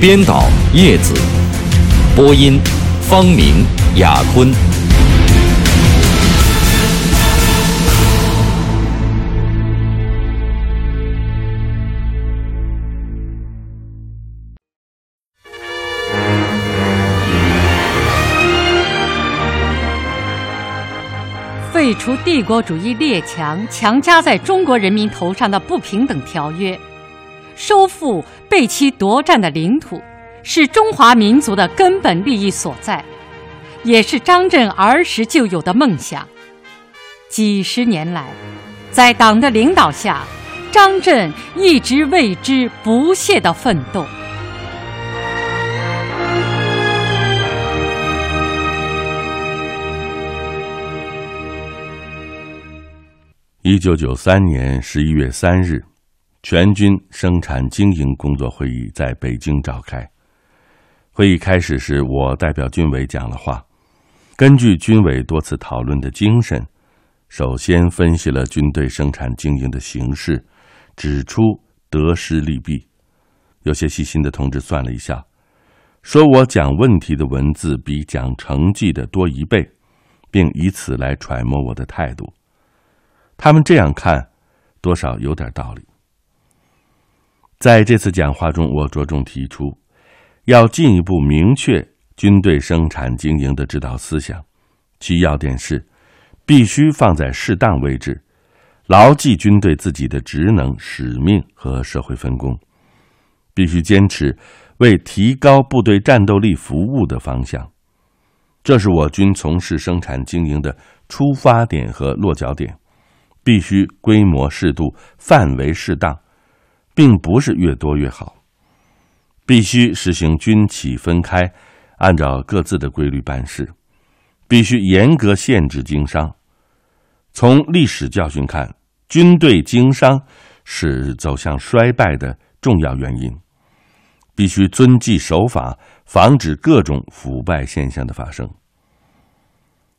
编导叶子，播音方明、雅坤。废除帝国主义列强强加在中国人民头上的不平等条约。收复被其夺占的领土，是中华民族的根本利益所在，也是张震儿时就有的梦想。几十年来，在党的领导下，张震一直为之不懈的奋斗。一九九三年十一月三日。全军生产经营工作会议在北京召开。会议开始时，我代表军委讲了话。根据军委多次讨论的精神，首先分析了军队生产经营的形势，指出得失利弊。有些细心的同志算了一下，说我讲问题的文字比讲成绩的多一倍，并以此来揣摩我的态度。他们这样看，多少有点道理。在这次讲话中，我着重提出，要进一步明确军队生产经营的指导思想，其要点是，必须放在适当位置，牢记军队自己的职能、使命和社会分工，必须坚持为提高部队战斗力服务的方向，这是我军从事生产经营的出发点和落脚点，必须规模适度，范围适当。并不是越多越好，必须实行军企分开，按照各自的规律办事，必须严格限制经商。从历史教训看，军队经商是走向衰败的重要原因，必须遵纪守法，防止各种腐败现象的发生。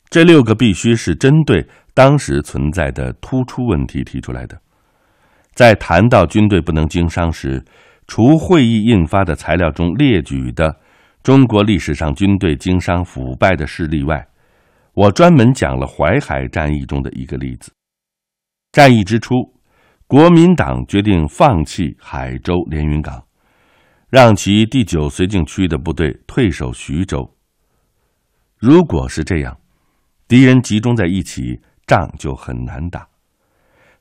这六个必须是针对当时存在的突出问题提出来的。在谈到军队不能经商时，除会议印发的材料中列举的中国历史上军队经商腐败的事例外，我专门讲了淮海战役中的一个例子。战役之初，国民党决定放弃海州连云港，让其第九绥靖区的部队退守徐州。如果是这样，敌人集中在一起，仗就很难打。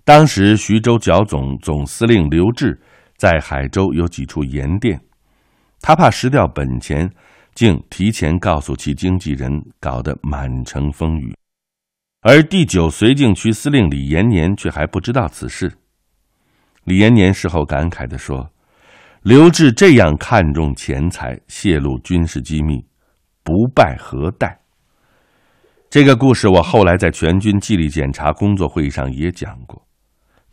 当时，徐州剿总总司令刘峙在海州有几处盐店，他怕失掉本钱，竟提前告诉其经纪人，搞得满城风雨。而第九绥靖区司令李延年却还不知道此事。李延年事后感慨地说：“刘志这样看重钱财，泄露军事机密，不败何待？”这个故事我后来在全军纪律检查工作会议上也讲过。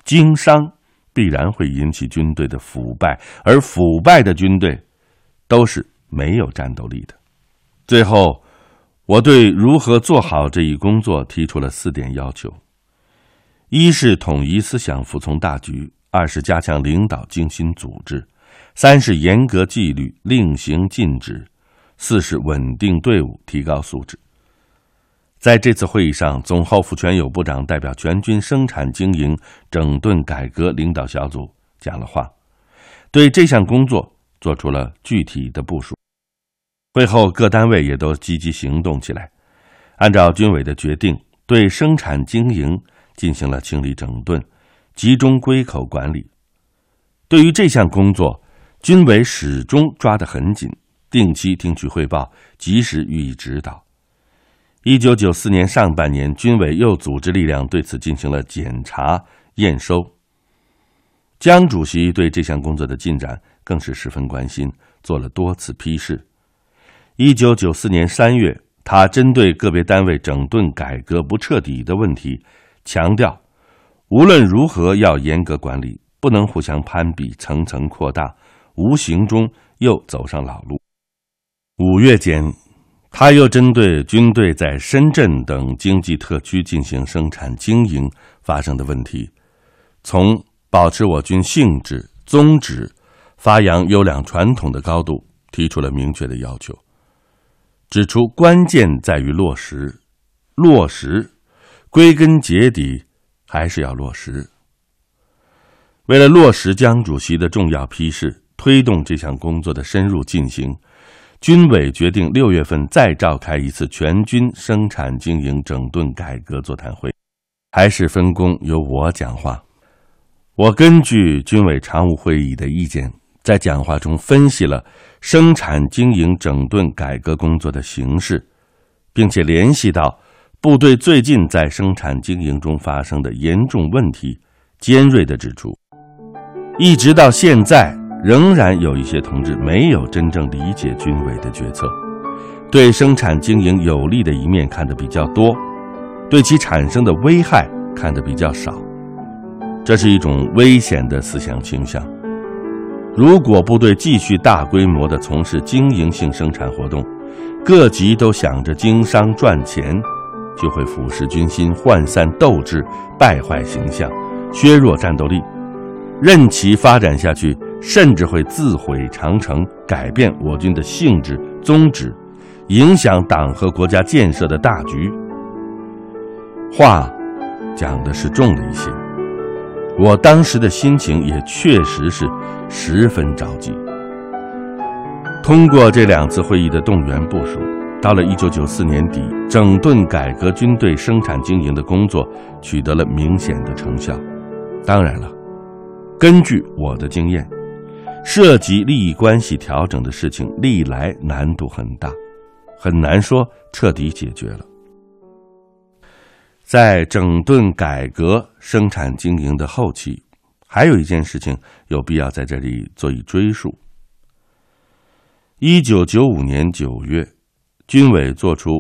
经商必然会引起军队的腐败，而腐败的军队都是没有战斗力的。最后，我对如何做好这一工作提出了四点要求：一是统一思想，服从大局；二是加强领导，精心组织；三是严格纪律，令行禁止；四是稳定队伍，提高素质。在这次会议上，总后副全有部长代表全军生产经营整顿改革领导小组讲了话，对这项工作做出了具体的部署。会后，各单位也都积极行动起来，按照军委的决定，对生产经营进行了清理整顿，集中归口管理。对于这项工作，军委始终抓得很紧，定期听取汇报，及时予以指导。一九九四年上半年，军委又组织力量对此进行了检查验收。江主席对这项工作的进展更是十分关心，做了多次批示。一九九四年三月，他针对个别单位整顿改革不彻底的问题，强调，无论如何要严格管理，不能互相攀比、层层扩大，无形中又走上老路。五月间，他又针对军队在深圳等经济特区进行生产经营发生的问题，从保持我军性质、宗旨、发扬优良传统的高度，提出了明确的要求，指出关键在于落实，落实，归根结底还是要落实。为了落实江主席的重要批示，推动这项工作的深入进行，军委决定六月份再召开一次全军生产经营整顿改革座谈会，还是分工由我讲话。我根据军委常务会议的意见，在讲话中分析了生产经营整顿改革工作的形势，并且联系到部队最近在生产经营中发生的严重问题，尖锐地指出，一直到现在，仍然有一些同志没有真正理解军委的决策，对生产经营有利的一面看得比较多，对其产生的危害看得比较少。这是一种危险的思想倾向。如果部队继续大规模的从事经营性生产活动，各级都想着经商赚钱，就会腐蚀军心、涣散斗志、败坏形象、削弱战斗力。任其发展下去，甚至会自毁长城，改变我军的性质宗旨，影响党和国家建设的大局。话讲的是重了一些。我当时的心情也确实是十分着急。通过这两次会议的动员部署，到了一九九四年底，整顿改革军队生产经营的工作取得了明显的成效。当然了，根据我的经验，涉及利益关系调整的事情历来难度很大，很难说彻底解决了。在整顿改革生产经营的后期，还有一件事情有必要在这里做一追溯。一九九五年九月，军委作出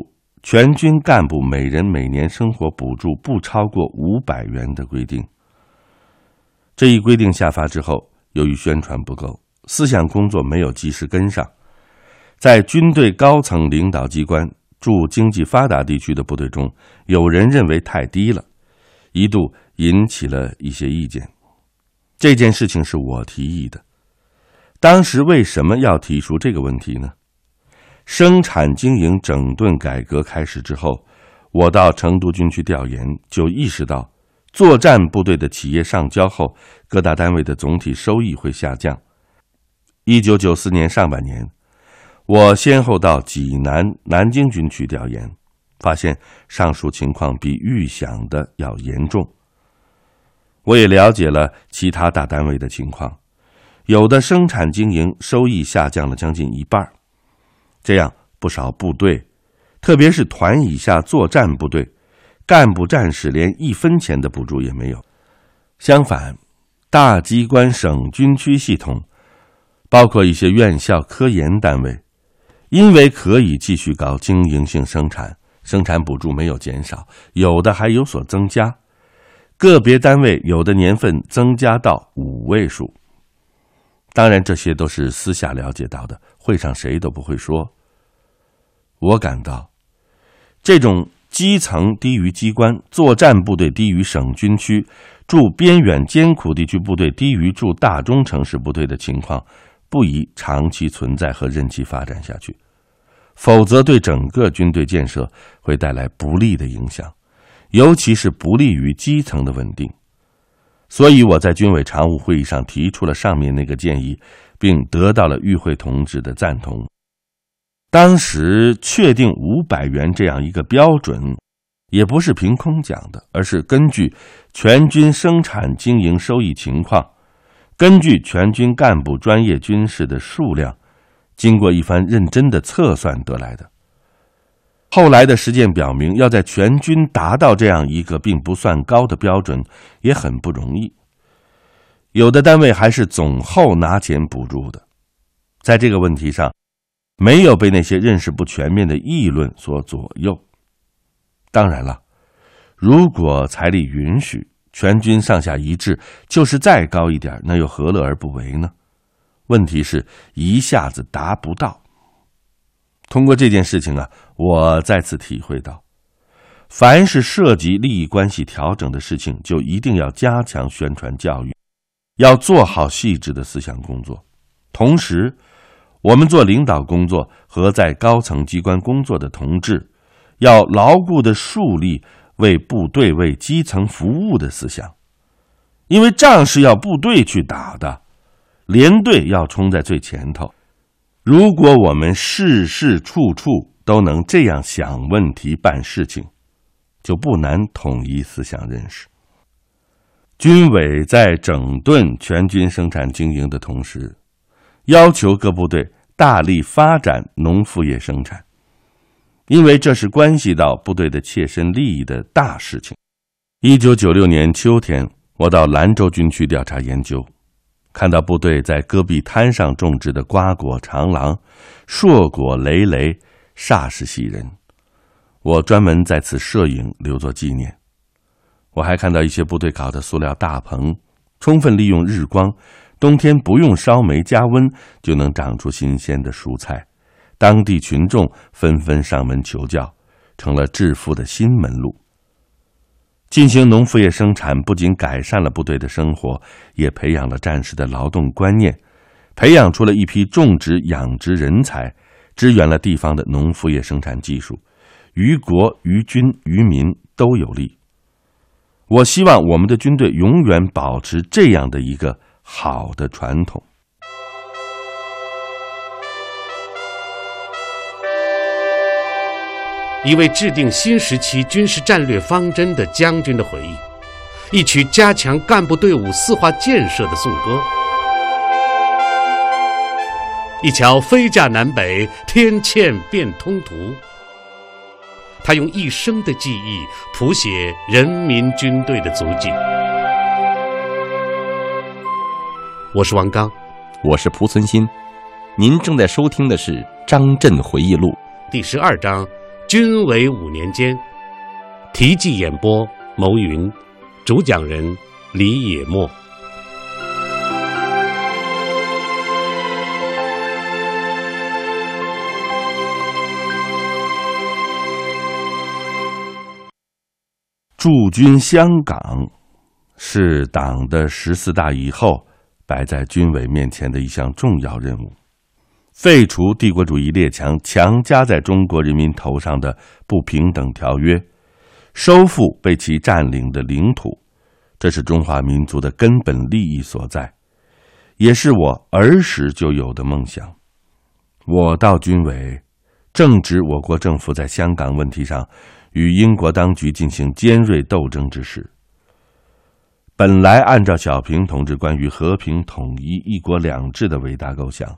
全军干部每人每年生活补助不超过五百元的规定。这一规定下发之后，由于宣传不够，思想工作没有及时跟上，在军队高层领导机关。驻经济发达地区的部队中，有人认为太低了，一度引起了一些意见。这件事情是我提议的。当时为什么要提出这个问题呢？生产经营整顿改革开始之后，我到成都军区调研，就意识到，作战部队的企业上交后，各大单位的总体收益会下降。一九九四年上半年。我先后到济南、南京军区调研，发现上述情况比预想的要严重。我也了解了其他大单位的情况，有的生产经营收益下降了将近一半，这样不少部队，特别是团以下作战部队，干部战士连一分钱的补助也没有。相反，大机关、省军区系统，包括一些院校、科研单位。因为可以继续搞经营性生产，生产补助没有减少，有的还有所增加，个别单位有的年份增加到五位数。当然，这些都是私下了解到的，会上谁都不会说。我感到，这种基层低于机关、作战部队低于省军区、驻边远艰苦地区部队低于驻大中城市部队的情况，不宜长期存在和任其发展下去。否则，对整个军队建设会带来不利的影响，尤其是不利于基层的稳定。所以，我在军委常务会议上提出了上面那个建议，并得到了与会同志的赞同。当时确定五百元这样一个标准，也不是凭空讲的，而是根据全军生产经营收益情况，根据全军干部专业军事的数量。经过一番认真的测算得来的。后来的实践表明，要在全军达到这样一个并不算高的标准，也很不容易。有的单位还是总后拿钱补助的。在这个问题上，没有被那些认识不全面的议论所左右。当然了，如果财力允许，全军上下一致，就是再高一点，那又何乐而不为呢？问题是一下子达不到。通过这件事情啊，我再次体会到，凡是涉及利益关系调整的事情，就一定要加强宣传教育，要做好细致的思想工作，同时。我们做领导工作和在高层机关工作的同志，要牢固的树立为部队、为基层服务的思想，因为仗是要部队去打的，连队要冲在最前头。如果我们事事处处都能这样想问题、办事情，就不难统一思想认识。军委在整顿全军生产经营的同时，要求各部队。大力发展农副业生产，因为这是关系到部队的切身利益的大事情。一九九六年秋天，我到兰州军区调查研究，看到部队在戈壁滩上种植的瓜果长廊，硕果累累，煞是喜人。我专门在此摄影留作纪念。我还看到一些部队搞的塑料大棚，充分利用日光。冬天不用烧煤加温就能长出新鲜的蔬菜，当地群众纷纷上门求教，成了致富的新门路。进行农副业生产，不仅改善了部队的生活，也培养了战士的劳动观念，培养出了一批种植养殖人才，支援了地方的农副业生产技术，于国于军于民都有利。我希望我们的军队永远保持这样的一个。好的传统。一位制定新时期军事战略方针的将军的回忆，一曲加强干部队伍四化建设的颂歌，一桥飞架南北，天堑变通途。他用一生的记忆谱写人民军队的足迹。我是王刚，我是蒲存昕，您正在收听的是《张震回忆录》第十二章《军委五年间》，题记演播：牟云，主讲人李野墨。驻军香港是党的十四大以后。摆在军委面前的一项重要任务，废除帝国主义列强强加在中国人民头上的不平等条约，收复被其占领的领土，这是中华民族的根本利益所在，也是我儿时就有的梦想。我到军委，正值我国政府在香港问题上与英国当局进行尖锐斗争之时。本来按照小平同志关于和平统一、一国两制的伟大构想，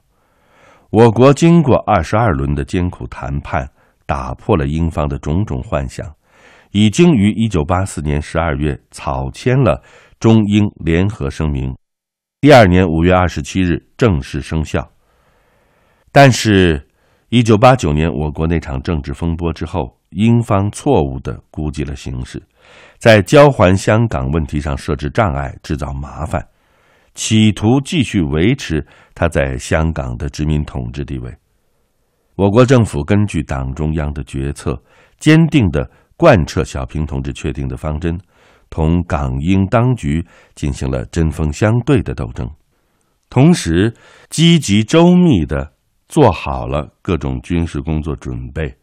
我国经过二十二轮的艰苦谈判，打破了英方的种种幻想，已经于一九八四年十二月草签了中英联合声明，第二年五月二十七日正式生效。但是，一九八九年我国那场政治风波之后，英方错误的估计了形势。在交还香港问题上设置障碍，制造麻烦，企图继续维持他在香港的殖民统治地位。我国政府根据党中央的决策，坚定地贯彻小平同志确定的方针，同港英当局进行了针锋相对的斗争，同时积极周密地做好了各种军事工作准备，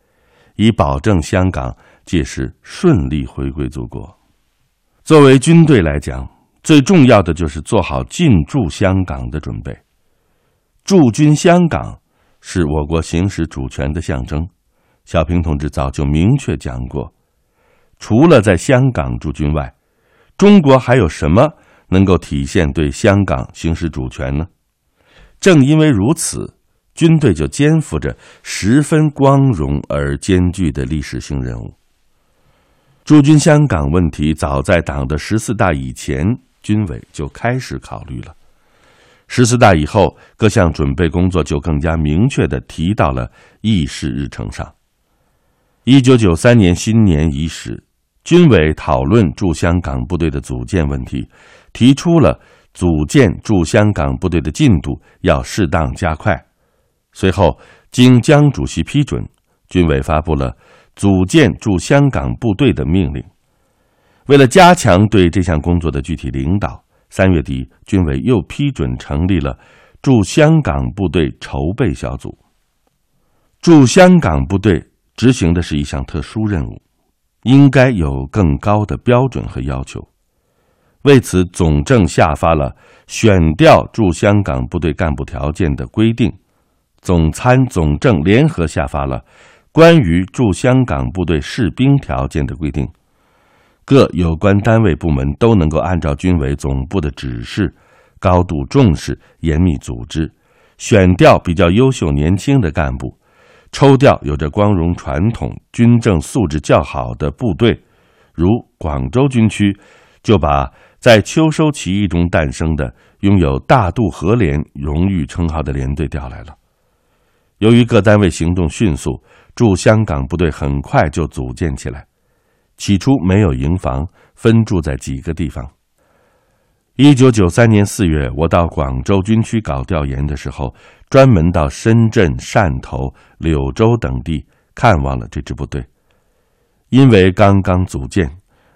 以保证香港。届时顺利回归祖国。作为军队来讲，最重要的就是做好进驻香港的准备。驻军香港是我国行使主权的象征。小平同志早就明确讲过，除了在香港驻军外，中国还有什么能够体现对香港行使主权呢？正因为如此，军队就肩负着十分光荣而艰巨的历史性任务。驻军香港问题早在党的十四大以前军委就开始考虑了。十四大以后，各项准备工作就更加明确的提到了议事日程上。一九九三年新年伊始，军委讨论驻香港部队的组建问题，提出了组建驻香港部队的进度要适当加快。随后，经江主席批准，军委发布了组建驻香港部队的命令。为了加强对这项工作的具体领导，三月底，军委又批准成立了驻香港部队筹备小组。驻香港部队执行的是一项特殊任务，应该有更高的标准和要求。为此，总政下发了选调驻香港部队干部条件的规定，总参总政联合下发了关于驻香港部队士兵条件的规定。各有关单位部门都能够按照军委总部的指示，高度重视、严密组织，选调比较优秀年轻的干部，抽调有着光荣传统、军政素质较好的部队。如广州军区，就把在秋收起义中诞生的、拥有“大渡河连”荣誉称号的连队调来了。由于各单位行动迅速，驻香港部队很快就组建起来。起初没有营房，分驻在几个地方。一九九三年四月，我到广州军区搞调研的时候，专门到深圳、汕头、柳州等地看望了这支部队。因为刚刚组建，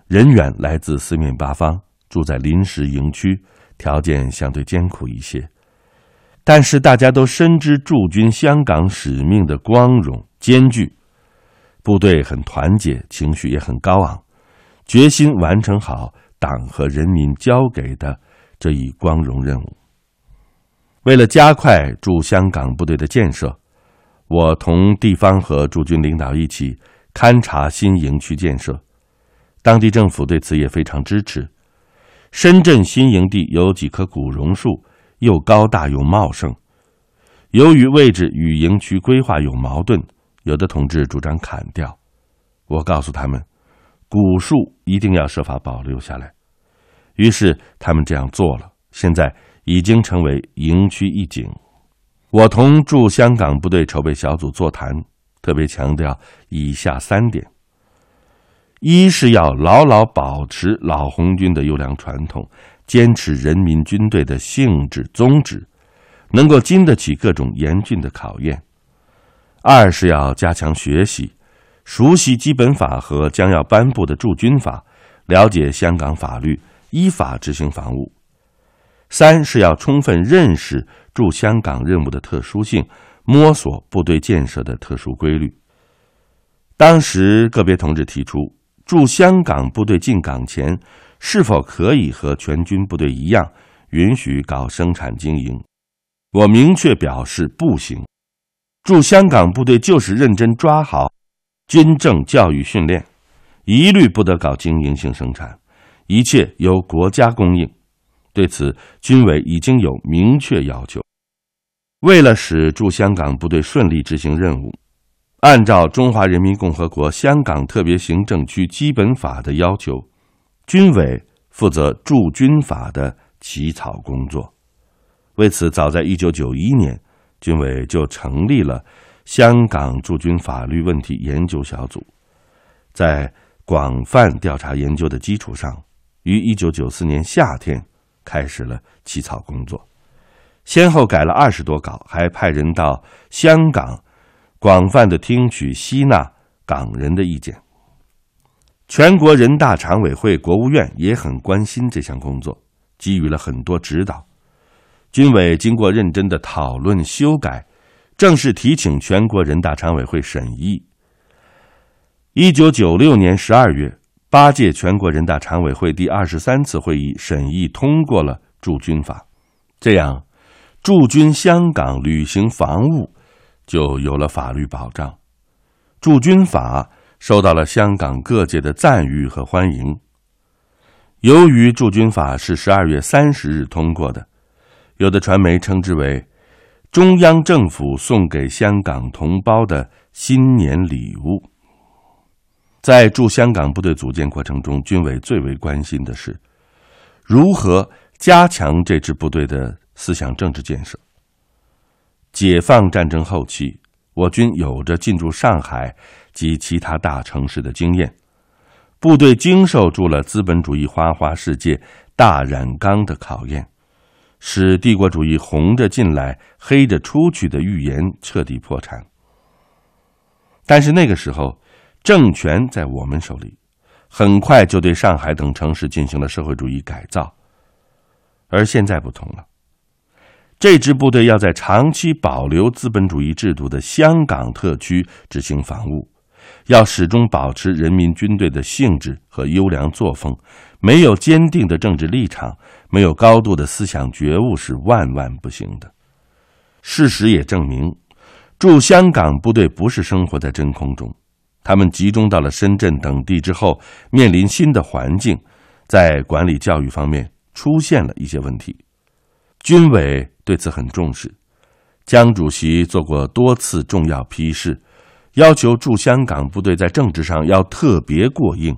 人员来自四面八方，住在临时营区，条件相对艰苦一些。但是大家都深知驻军香港使命的光荣艰巨。部队很团结，情绪也很高昂，决心完成好党和人民交给的这一光荣任务。为了加快驻香港部队的建设，我同地方和驻军领导一起勘察新营区建设，当地政府对此也非常支持。深圳新营地有几棵古榕树，又高大又茂盛，由于位置与营区规划有矛盾。有的同志主张砍掉，我告诉他们，古树一定要设法保留下来。于是他们这样做了，现在已经成为营区一景。我同驻香港部队筹备小组座谈，特别强调以下三点：一是要牢牢保持老红军的优良传统，坚持人民军队的性质宗旨，能够经得起各种严峻的考验。二是要加强学习，熟悉基本法和将要颁布的驻军法，了解香港法律，依法执行防务。三是要充分认识驻香港任务的特殊性，摸索部队建设的特殊规律。当时个别同志提出，驻香港部队进港前，是否可以和全军部队一样，允许搞生产经营？我明确表示不行。驻香港部队就是认真抓好军政教育训练，一律不得搞经营性生产，一切由国家供应。对此，军委已经有明确要求。为了使驻香港部队顺利执行任务，按照《中华人民共和国香港特别行政区基本法》的要求，军委负责驻军法的起草工作。为此，早在一九九一年。军委就成立了香港驻军法律问题研究小组，在广泛调查研究的基础上，于一九九四年夏天开始了起草工作，先后改了二十多稿，还派人到香港广泛的听取、吸纳港人的意见。全国人大常委会、国务院也很关心这项工作，给予了很多指导。军委经过认真的讨论修改，正式提请全国人大常委会审议。一九九六年十二月，八届全国人大常委会第二十三次会议审议通过了驻军法，这样，驻军香港履行防务就有了法律保障。驻军法受到了香港各界的赞誉和欢迎。由于驻军法是十二月三十日通过的。有的传媒称之为中央政府送给香港同胞的新年礼物。在驻香港部队组建过程中，军委最为关心的是如何加强这支部队的思想政治建设。解放战争后期，我军有着进驻上海及其他大城市的经验，部队经受住了资本主义花花世界大染缸的考验，使帝国主义红着进来、黑着出去的预言彻底破产。但是那个时候，政权在我们手里。很快就对上海等城市进行了社会主义改造，而现在不同了。这支部队要在长期保留资本主义制度的香港特区执行防务，要始终保持人民军队的性质和优良作风。没有坚定的政治立场，没有高度的思想觉悟，是万万不行的。事实也证明，驻香港部队不是生活在真空中。他们集中到了深圳等地之后，面临新的环境，在管理教育方面出现了一些问题。军委对此很重视，江主席做过多次重要批示，要求驻香港部队在政治上要特别过硬，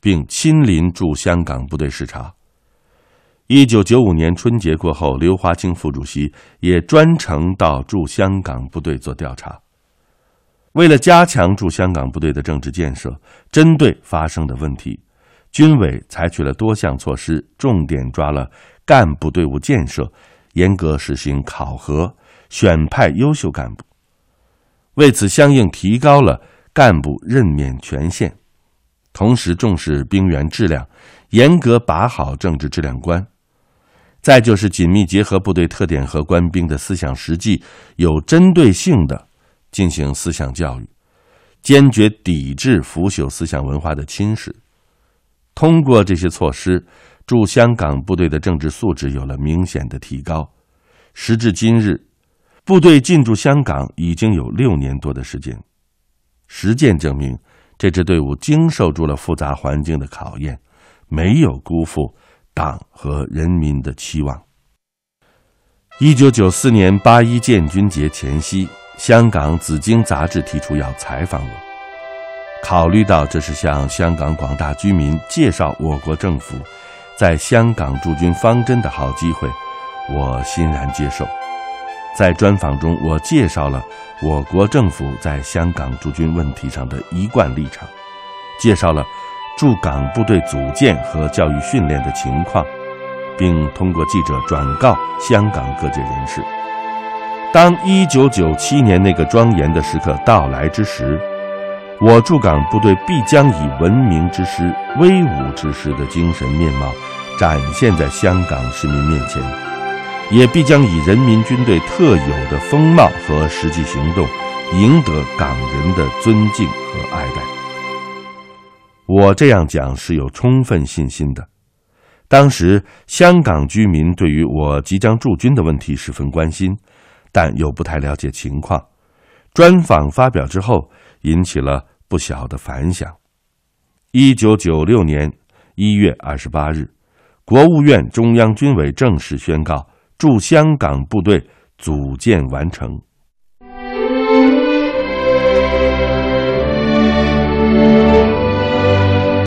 并亲临驻香港部队视察。一九九五年春节过后，刘华清副主席也专程到驻香港部队做调查。为了加强驻香港部队的政治建设，针对发生的问题，军委采取了多项措施，重点抓了干部队伍建设，严格实行考核，选派优秀干部。为此，相应提高了干部任免权限，同时重视兵员质量，严格把好政治质量关。再就是紧密结合部队特点和官兵的思想实际，有针对性的。进行思想教育，坚决抵制腐朽思想文化的侵蚀。通过这些措施，驻香港部队的政治素质有了明显的提高。时至今日，部队进驻香港已经有六年多的时间。实践证明，这支队伍经受住了复杂环境的考验，没有辜负党和人民的期望。一九九四年八一建军节前夕。香港紫荆杂志提出要采访我，考虑到这是向香港广大居民介绍我国政府在香港驻军方针的好机会，我欣然接受。在专访中，我介绍了我国政府在香港驻军问题上的一贯立场，介绍了驻港部队组建和教育训练的情况，并通过记者转告香港各界人士。当一九九七年那个庄严的时刻到来之时，我驻港部队必将以文明之师、威武之师的精神面貌展现在香港市民面前，也必将以人民军队特有的风貌和实际行动赢得港人的尊敬和爱戴。我这样讲是有充分信心的。当时香港居民对于我即将驻军的问题十分关心。但又不太了解情况，专访发表之后，引起了不小的反响。一九九六年一月二十八日，国务院中央军委正式宣告驻香港部队组建完成。